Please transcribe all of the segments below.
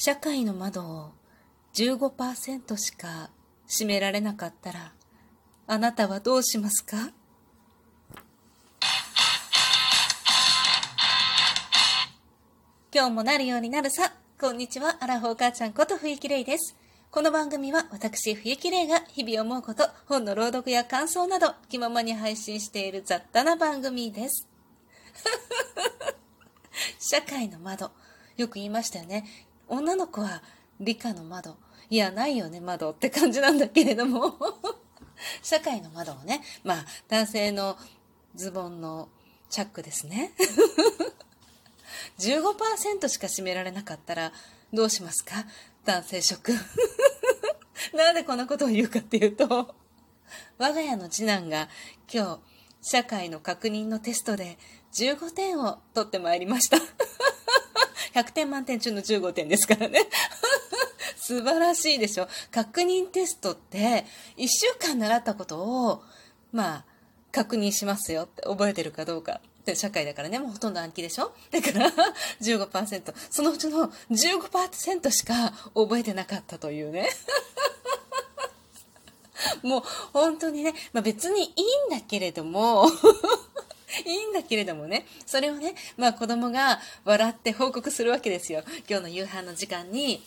社会の窓を15%しか閉められなかったら、あなたはどうしますか？今日もなるようになるさ。こんにちは、アラフォー母ちゃんこと冬木玲です。この番組は私、冬木玲が日々思うこと、本の朗読や感想など、気ままに配信している雑多な番組です。社会の窓。よく言いましたよね。女の子は理科の窓。いや、ないよね、窓って感じなんだけれども。社会の窓をね、まあ、男性のズボンのチャックですね。15%しか占められなかったらどうしますか？男性職。なんでこんなことを言うかっていうと、我が家の次男が今日、社会の確認のテストで15点を取ってまいりました。100点満点中の15点ですからね。素晴らしいでしょ。確認テストって、1週間習ったことを、まあ、確認しますよって、覚えてるかどうか。って社会だからね、もうほとんど暗記でしょだから 15%。そのうちの15%しか覚えてなかったというね。もう本当にね、まあ、別にいいんだけれども いいんだけれどもね、それをね、まあ子供が笑って報告するわけですよ。今日の夕飯の時間に、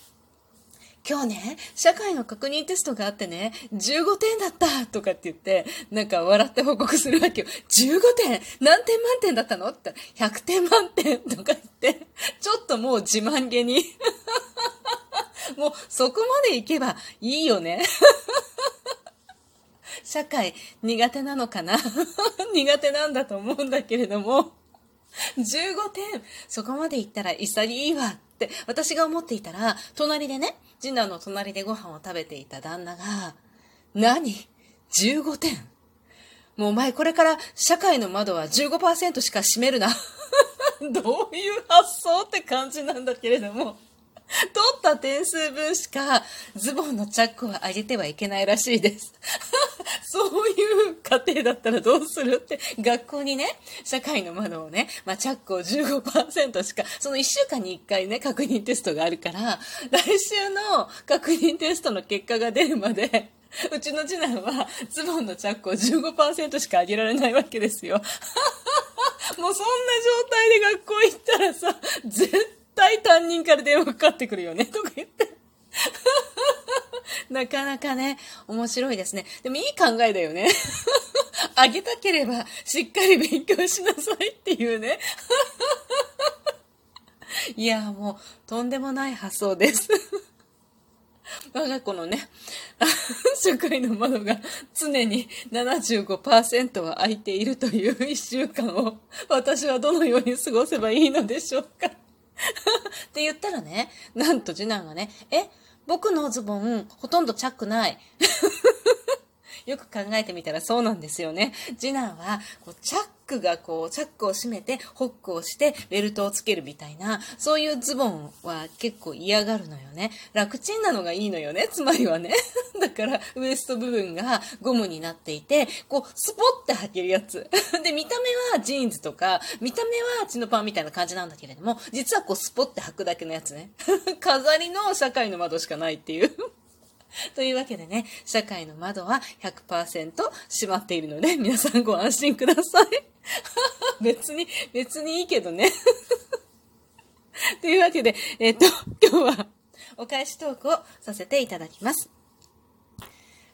今日ね、社会の確認テストがあってね、15点だったとかって言って、なんか笑って報告するわけよ。15点何点満点だったの？って言100点満点とか言って、ちょっともう自慢げに。もうそこまで行けばいいよね。社会苦手なのかな？苦手なんだと思うんだけれども、15点そこまで行ったら潔いわって私が思っていたら、隣でね、次男の隣でご飯を食べていた旦那が、何 ?15 点もうお前これから社会の窓は15%しか閉めるな。どういう発想って感じなんだけれども。取った点数分しかズボンのチャックを上げてはいけないらしいです。そういう家庭だったらどうするって、学校にね、社会の窓をね、まあ、チャックを15%しか、その1週間に1回ね、確認テストがあるから、来週の確認テストの結果が出るまで、うちの次男はズボンのチャックを15%しか上げられないわけですよ。もうそんな状態で学校行ったらさ、絶対対担任から電話かかってくるよね、とか言って。なかなかね、面白いですね。でもいい考えだよね。あげたければしっかり勉強しなさいっていうね。いや、もうとんでもない発想です。我が子のね、社会の窓が常に75%は開いているという一週間を私はどのように過ごせばいいのでしょうか。って言ったらね、なんと次男がね、え、僕のズボン、ほとんどチャックない。よく考えてみたらそうなんですよね。次男は、こう、チャックがこう、チャックを閉めて、ホックをして、ベルトをつけるみたいな、そういうズボンは結構嫌がるのよね。楽ちんなのがいいのよね、つまりはね。だから、ウエスト部分がゴムになっていて、こう、スポって履けるやつ。で、見た目はジーンズとか、見た目はチノパンみたいな感じなんだけれども、実はこう、スポって履くだけのやつね。飾りの社会の窓しかないっていう。というわけでね、社会の窓は100%閉まっているので、皆さんご安心ください。別に、別にいいけどね。というわけで、えっ、と、今日はお返しトークをさせていただきます。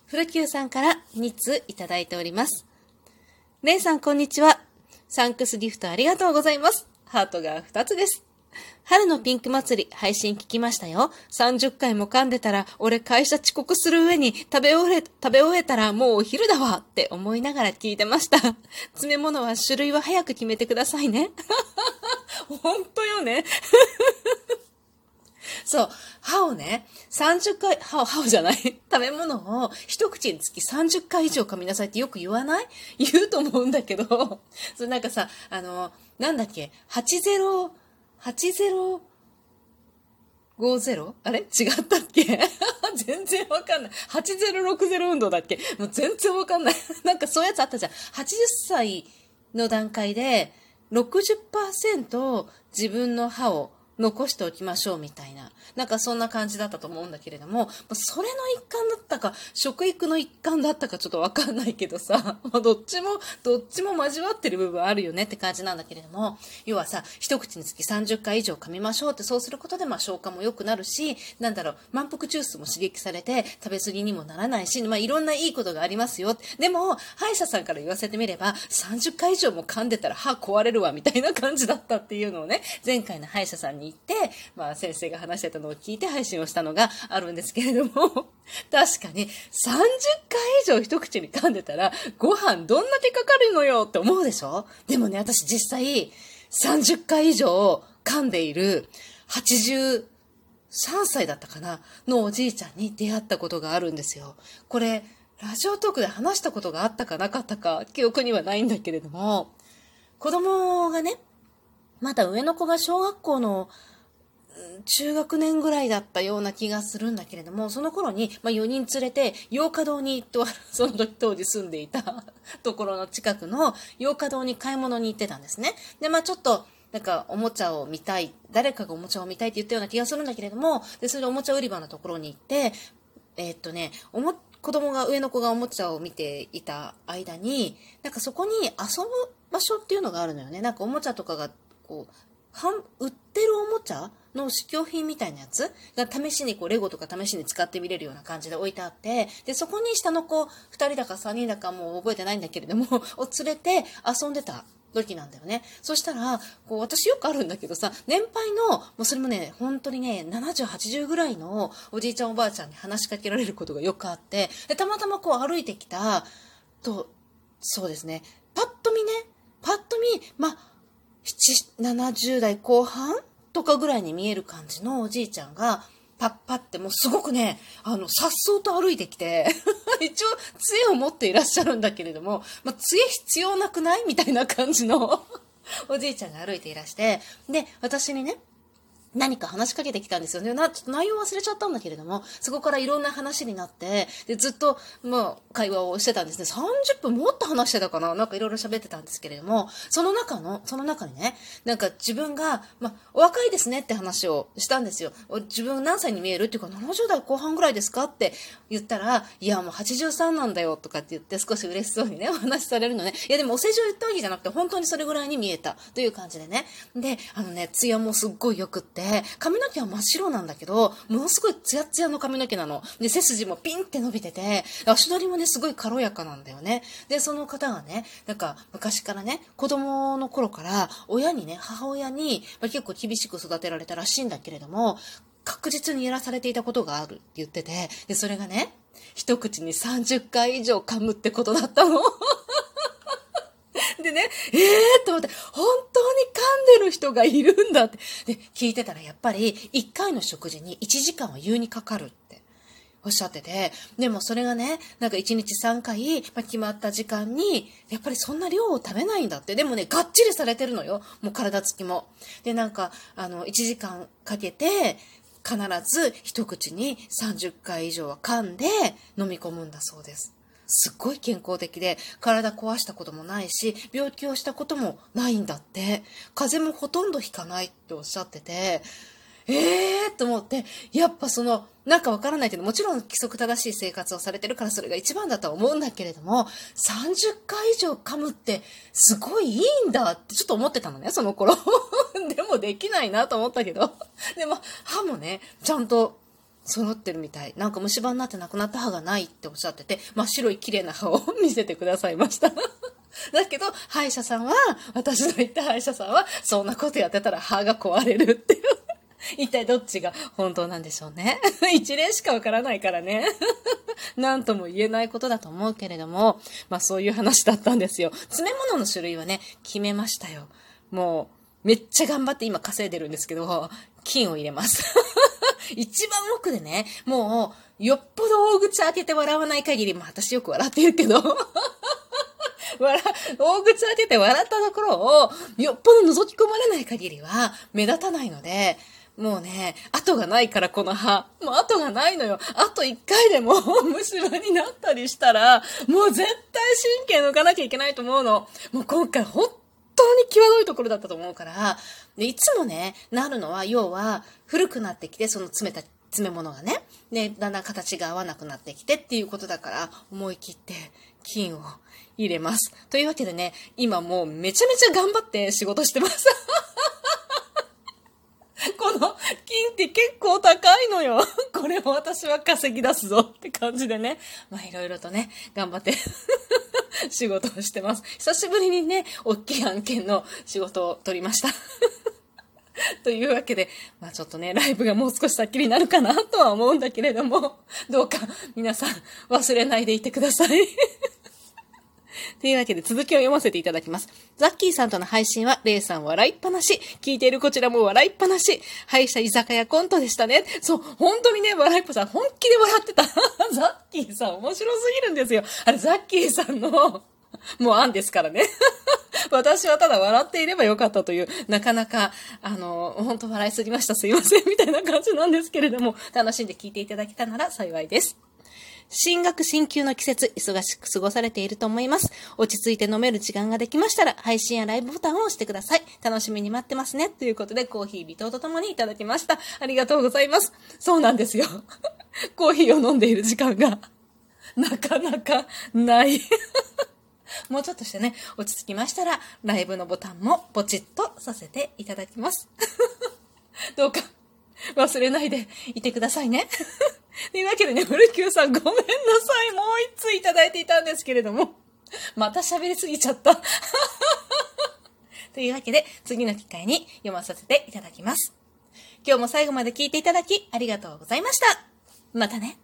古久さんから2通いただいております。レイさん、こんにちは。サンクスギフトありがとうございます。ハートが2つです。春のピンク祭り、配信聞きましたよ。30回も噛んでたら、俺会社遅刻する上に、食べ終え、食べ終えたらもうお昼だわって思いながら聞いてました。詰め物は種類は早く決めてくださいね。ほんとよね。そう。歯をね、30回、歯を、歯をじゃない。食べ物を一口につき30回以上噛みなさいってよく言わない？言うと思うんだけど、それなんかさ、あの、なんだっけ、80、8050? あれ？違ったっけ？全然わかんない。8060運動だっけ？もう全然わかんない。なんかそういうやつあったじゃん。80歳の段階で60%自分の歯を残しておきましょうみたいな。なんかそんな感じだったと思うんだけれども、それの一環だったか、食育の一環だったかちょっとわかんないけどさ、まどっちも、どっちも交わってる部分あるよねって感じなんだけれども、要はさ、一口につき30回以上噛みましょうってそうすることでまあ消化も良くなるし、なんだろう、満腹中枢も刺激されて食べ過ぎにもならないし、まあいろんないいことがありますよ。でも、歯医者さんから言わせてみれば、30回以上も噛んでたら歯壊れるわみたいな感じだったっていうのをね、前回の歯医者さんに行って、まあ先生が話してたのを聞いて配信をしたのがあるんですけれども、確かに30回以上一口に噛んでたら、ご飯どんだけかかるのよって思うでしょ？でもね、私実際30回以上噛んでいる83歳だったかなのおじいちゃんに出会ったことがあるんですよ。これ、ラジオトークで話したことがあったかなかったか記憶にはないんだけれども、子供がね、まだ上の子が小学校の中学年ぐらいだったような気がするんだけれども、その頃に、まあ、4人連れて、洋華堂に、と、その時当時住んでいた ところの近くの洋華堂に買い物に行ってたんですね。で、まあちょっと、なんかおもちゃを見たい、誰かがおもちゃを見たいって言ったような気がするんだけれども、で、それでおもちゃ売り場のところに行って、えー、っとね、おも、子供が、上の子がおもちゃを見ていた間に、なんかそこに遊ぶ場所っていうのがあるのよね。なんかおもちゃとかが、こう、は売ってるおもちゃの試供品みたいなやつが試しにこうレゴとか試しに使ってみれるような感じで置いてあってでそこに下の子2人だか3人だかもう覚えてないんだけれども を連れて遊んでた時なんだよね。そしたら、こう、私よくあるんだけどさ、年配の、もうそれもね、本当にね、70、80ぐらいのおじいちゃんおばあちゃんに話しかけられることがよくあって、で、たまたまこう歩いてきた、と、そうですね、パッと見ね、パッと見、まあ、70代後半とかぐらいに見える感じのおじいちゃんが、パッパってもうすごくね、あの、さっそうと歩いてきて 一応杖を持っていらっしゃるんだけれども、まあ、杖必要なくない？みたいな感じの おじいちゃんが歩いていらして、で、私にね、何か話しかけてきたんですよね。な、ちょっと内容忘れちゃったんだけれども、そこからいろんな話になって、で、ずっと、まあ、会話をしてたんですね。30分もっと話してたかななんかいろいろ喋ってたんですけれども、その中の、その中にね、なんか自分が、まあ、お若いですねって話をしたんですよ。自分何歳に見えるっていうか、70代後半ぐらいですかって言ったら、いや、もう83なんだよとかって言って少し嬉しそうにね、お話しされるのね。いや、でもお世辞を言ったわけじゃなくて、本当にそれぐらいに見えたという感じでね。で、あのね、ツヤもすっごい良くって、髪の毛は真っ白なんだけど、ものすごいツヤツヤの髪の毛なの。で、背筋もピンって伸びてて、足取りもね、すごい軽やかなんだよね。で、その方がね、なんか昔からね、子供の頃から親にね、母親に、まあ、結構厳しく育てられたらしいんだけれども、確実にやらされていたことがあるって言ってて、で、それがね、一口に30回以上噛むってことだったの。でね、ええー、と思って、人がいるんだって。で、聞いてたらやっぱり1回の食事に1時間は優にかかるっておっしゃってて、でもそれがね、なんか1日3回、まあ、決まった時間に、やっぱりそんな量を食べないんだって。でもね、がっちりされてるのよ。もう体つきも。で、なんか、あの、1時間かけて、必ず一口に30回以上は噛んで飲み込むんだそうです。すっごい健康的で、体壊したこともないし、病気をしたこともないんだって。風邪もほとんどひかないっておっしゃってて、ええー、と思って、やっぱその、なんかわからないけど、もちろん規則正しい生活をされてるからそれが一番だとは思うんだけれども、30回以上噛むってすごいいいんだってちょっと思ってたのね、その頃。でもできないなと思ったけど。でも、歯もね、ちゃんと揃ってるみたい。なんか虫歯になってなくなった歯がないっておっしゃってて、真っ白い綺麗な歯を見せてくださいました。だけど、歯医者さんは、私の言った歯医者さんは、そんなことやってたら歯が壊れるっていう。一体どっちが本当なんでしょうね。一例しかわからないからね。何とも言えないことだと思うけれども、まあそういう話だったんですよ。詰め物の種類はね、決めましたよ。もう、めっちゃ頑張って今稼いでるんですけど、金を入れます。一番奥でね、もう、よっぽど大口開けて笑わない限り、まあ私よく笑ってるけど、笑、大口開けて笑ったところを、よっぽど覗き込まれない限りは、目立たないので、もうね、後がないからこの歯。もう後がないのよ。あと一回でも 虫歯になったりしたら、もう絶対神経抜かなきゃいけないと思うの。もう今回本当に際どいところだったと思うから、でいつもね、なるのは、要は、古くなってきて、その詰めた、詰め物がね、で、だんだん形が合わなくなってきてっていうことだから、思い切って金を入れます。というわけでね、今もうめちゃめちゃ頑張って仕事してます。この金って結構高いのよ。これを私は稼ぎ出すぞって感じでね。まあいろいろとね、頑張って 仕事をしてます。久しぶりにね、大きい案件の仕事を取りました。というわけで、まあちょっとね、ライブがもう少し先になるかなとは思うんだけれども、どうか皆さん忘れないでいてください。というわけで続きを読ませていただきます。ザッキーさんとの配信は、レイさん笑いっぱなし。聞いているこちらも笑いっぱなし。敗者居酒屋コントでしたね。そう、本当にね、笑いっぱさん、本気で笑ってた。ザッキーさん面白すぎるんですよ。あれ、ザッキーさんの、もう案ですからね。私はただ笑っていればよかったという、なかなか、あの、本当笑いすぎました。すいません。みたいな感じなんですけれども、楽しんで聞いていただけたなら幸いです。新学新旧の季節、忙しく過ごされていると思います。落ち着いて飲める時間ができましたら、配信やライブボタンを押してください。楽しみに待ってますね。ということで、コーヒー微糖とともにいただきました。ありがとうございます。そうなんですよ。コーヒーを飲んでいる時間が、なかなかない。もうちょっとしてね、落ち着きましたら、ライブのボタンもポチッとさせていただきます。どうか、忘れないでいてくださいね。というわけでね、古久さんごめんなさい。もう一通いただいていたんですけれども、また喋りすぎちゃった。というわけで、次の機会に読まさせていただきます。今日も最後まで聞いていただき、ありがとうございました。またね。